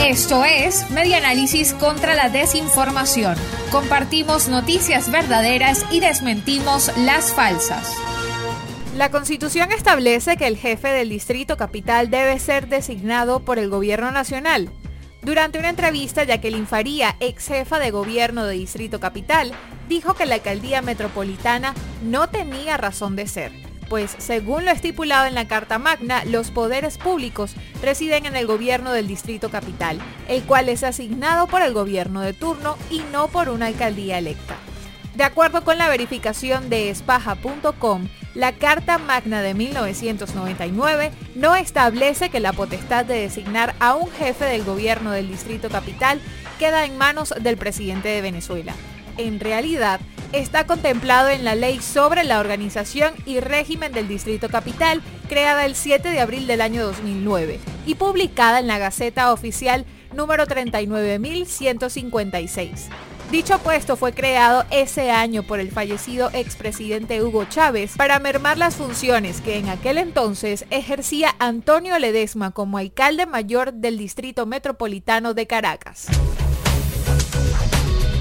Esto es Media Análisis contra la Desinformación. Compartimos noticias verdaderas y desmentimos las falsas. La Constitución establece que el jefe del Distrito Capital debe ser designado por el Gobierno Nacional. Durante una entrevista, Jacqueline Faría, ex jefa de gobierno de Distrito Capital, dijo que la alcaldía metropolitana no tenía razón de ser, pues según lo estipulado en la Carta Magna, los poderes públicos residen en el gobierno del Distrito Capital, el cual es asignado por el gobierno de turno y no por una alcaldía electa. De acuerdo con la verificación de espaja.com, la Carta Magna de 1999 no establece que la potestad de designar a un jefe del gobierno del Distrito Capital queda en manos del presidente de Venezuela. En realidad, está contemplado en la Ley sobre la Organización y Régimen del Distrito Capital, creada el 7 de abril del año 2009 y publicada en la Gaceta Oficial número 39156. Dicho puesto fue creado ese año por el fallecido expresidente Hugo Chávez para mermar las funciones que en aquel entonces ejercía Antonio Ledesma como alcalde mayor del Distrito Metropolitano de Caracas.